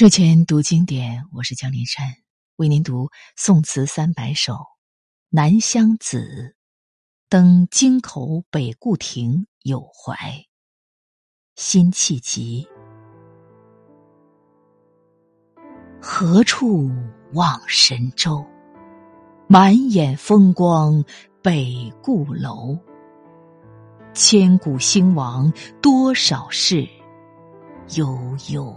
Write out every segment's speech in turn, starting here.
睡前读经典，我是江林山，为您读宋词三百首。《南乡子》，登京口北固亭有怀，辛弃疾。何处望神州？满眼风光北固楼。千古兴亡多少事，悠悠。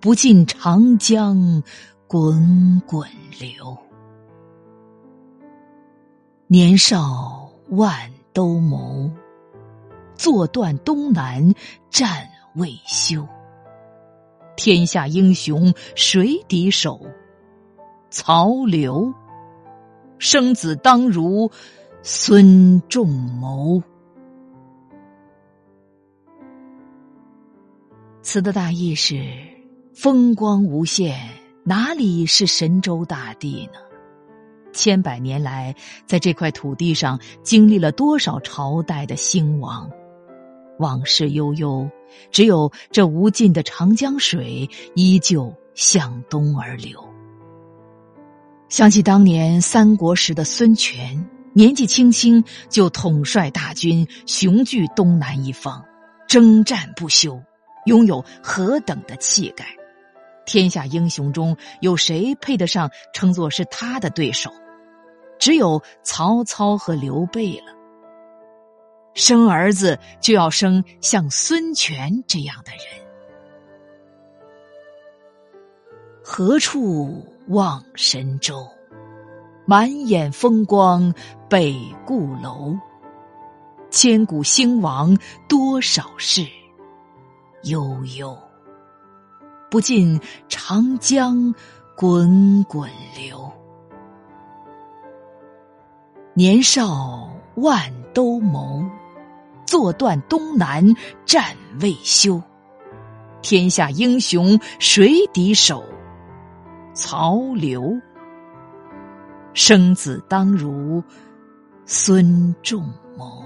不尽长江滚滚流。年少万兜鍪，坐断东南战未休。天下英雄谁敌手？曹刘。生子当如孙仲谋。词的大意是。风光无限，哪里是神州大地呢？千百年来，在这块土地上经历了多少朝代的兴亡？往事悠悠，只有这无尽的长江水依旧向东而流。想起当年三国时的孙权，年纪轻轻就统帅大军，雄踞东南一方，征战不休，拥有何等的气概！天下英雄中有谁配得上称作是他的对手？只有曹操和刘备了。生儿子就要生像孙权这样的人。何处望神州？满眼风光北固楼。千古兴亡多少事，悠悠。不尽长江滚滚流。年少万兜鍪，坐断东南战未休。天下英雄谁敌手？曹刘。生子当如孙仲谋。